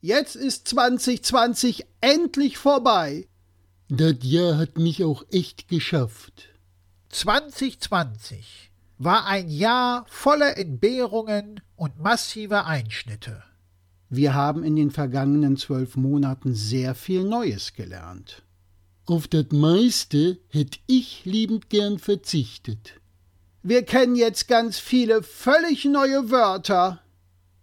Jetzt ist 2020 endlich vorbei. Das Jahr hat mich auch echt geschafft. 2020 war ein Jahr voller Entbehrungen und massiver Einschnitte. Wir haben in den vergangenen zwölf Monaten sehr viel Neues gelernt. Auf das meiste hätte ich liebend gern verzichtet. Wir kennen jetzt ganz viele völlig neue Wörter.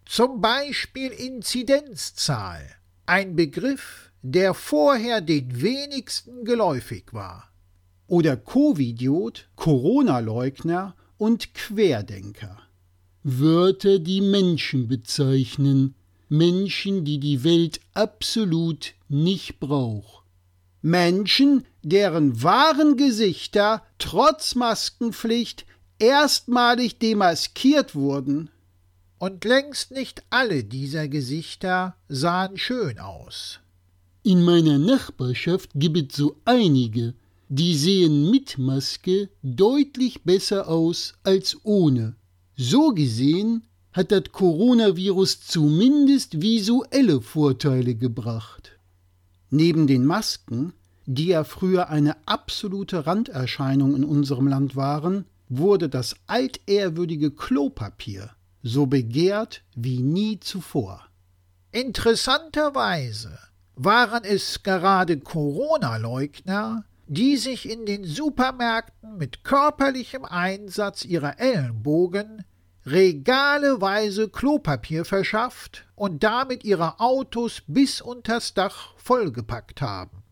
Zum Beispiel Inzidenzzahl, ein Begriff, der vorher den wenigsten geläufig war. Oder Covidiot, Corona-Leugner und Querdenker. Wörter, die Menschen bezeichnen, Menschen, die die Welt absolut nicht braucht. Menschen, deren wahren Gesichter trotz Maskenpflicht erstmalig demaskiert wurden. Und längst nicht alle dieser Gesichter sahen schön aus. In meiner Nachbarschaft gibt es so einige, die sehen mit Maske deutlich besser aus als ohne. So gesehen hat das Coronavirus zumindest visuelle Vorteile gebracht. Neben den Masken, die ja früher eine absolute Randerscheinung in unserem Land waren, wurde das altehrwürdige Klopapier so begehrt wie nie zuvor. Interessanterweise waren es gerade Corona-Leugner, die sich in den Supermärkten mit körperlichem Einsatz ihrer Ellenbogen regaleweise Klopapier verschafft und damit ihre Autos bis unters Dach vollgepackt haben.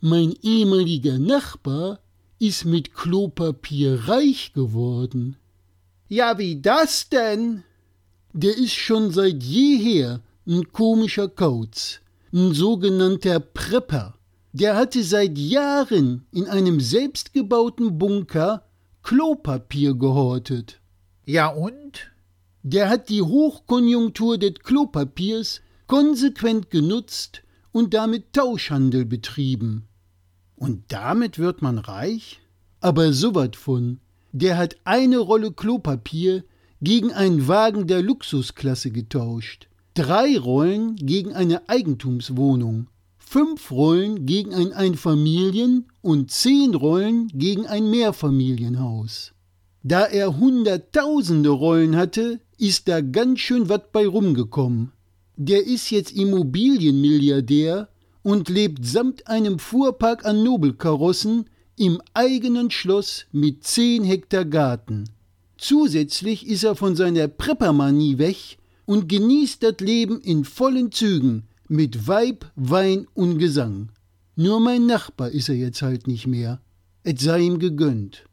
Mein ehemaliger Nachbar ist mit Klopapier reich geworden. Ja, wie das denn? Der ist schon seit jeher ein komischer Kauz, ein sogenannter Prepper. Der hatte seit Jahren in einem selbstgebauten Bunker Klopapier gehortet. Ja und? Der hat die Hochkonjunktur des Klopapiers konsequent genutzt und damit Tauschhandel betrieben. Und damit wird man reich? Aber so wat von. Der hat eine Rolle Klopapier gegen einen Wagen der Luxusklasse getauscht, drei Rollen gegen eine Eigentumswohnung, fünf Rollen gegen ein Einfamilien- und zehn Rollen gegen ein Mehrfamilienhaus. Da er hunderttausende Rollen hatte, ist da ganz schön wat bei rumgekommen. Der ist jetzt Immobilienmilliardär und lebt samt einem Fuhrpark an Nobelkarossen im eigenen Schloss mit zehn Hektar Garten. Zusätzlich ist er von seiner Preppermanie weg und genießt das Leben in vollen Zügen mit Weib, Wein und Gesang. Nur mein Nachbar ist er jetzt halt nicht mehr. Es sei ihm gegönnt.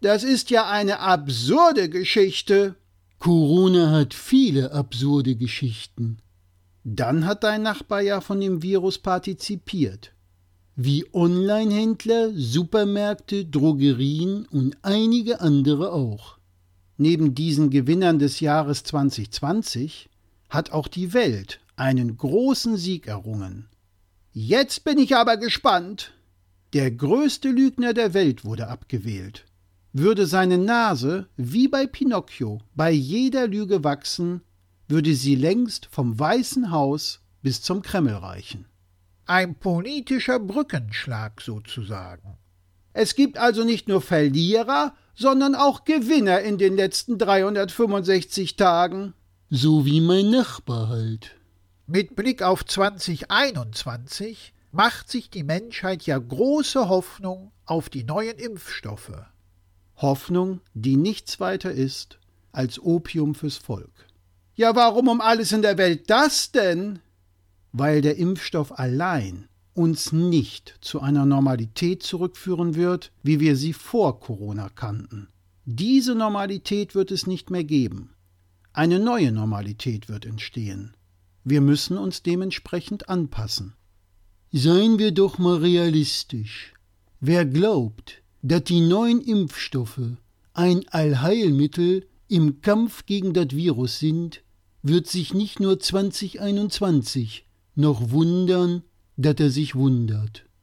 Das ist ja eine absurde Geschichte. Corona hat viele absurde Geschichten. Dann hat dein Nachbar ja von dem Virus partizipiert. Wie Onlinehändler, Supermärkte, Drogerien und einige andere auch. Neben diesen Gewinnern des Jahres 2020 hat auch die Welt einen großen Sieg errungen. Jetzt bin ich aber gespannt. Der größte Lügner der Welt wurde abgewählt. Würde seine Nase, wie bei Pinocchio, bei jeder Lüge wachsen, würde sie längst vom Weißen Haus bis zum Kreml reichen. Ein politischer Brückenschlag sozusagen. Es gibt also nicht nur Verlierer, sondern auch Gewinner in den letzten 365 Tagen. So wie mein Nachbar halt. Mit Blick auf 2021 macht sich die Menschheit ja große Hoffnung auf die neuen Impfstoffe. Hoffnung, die nichts weiter ist als Opium fürs Volk. Ja, warum um alles in der Welt das denn? Weil der Impfstoff allein uns nicht zu einer Normalität zurückführen wird, wie wir sie vor Corona kannten. Diese Normalität wird es nicht mehr geben. Eine neue Normalität wird entstehen. Wir müssen uns dementsprechend anpassen. Seien wir doch mal realistisch. Wer glaubt, dass die neuen Impfstoffe ein Allheilmittel im Kampf gegen das Virus sind, wird sich nicht nur 2021 noch wundern, dass er sich wundert.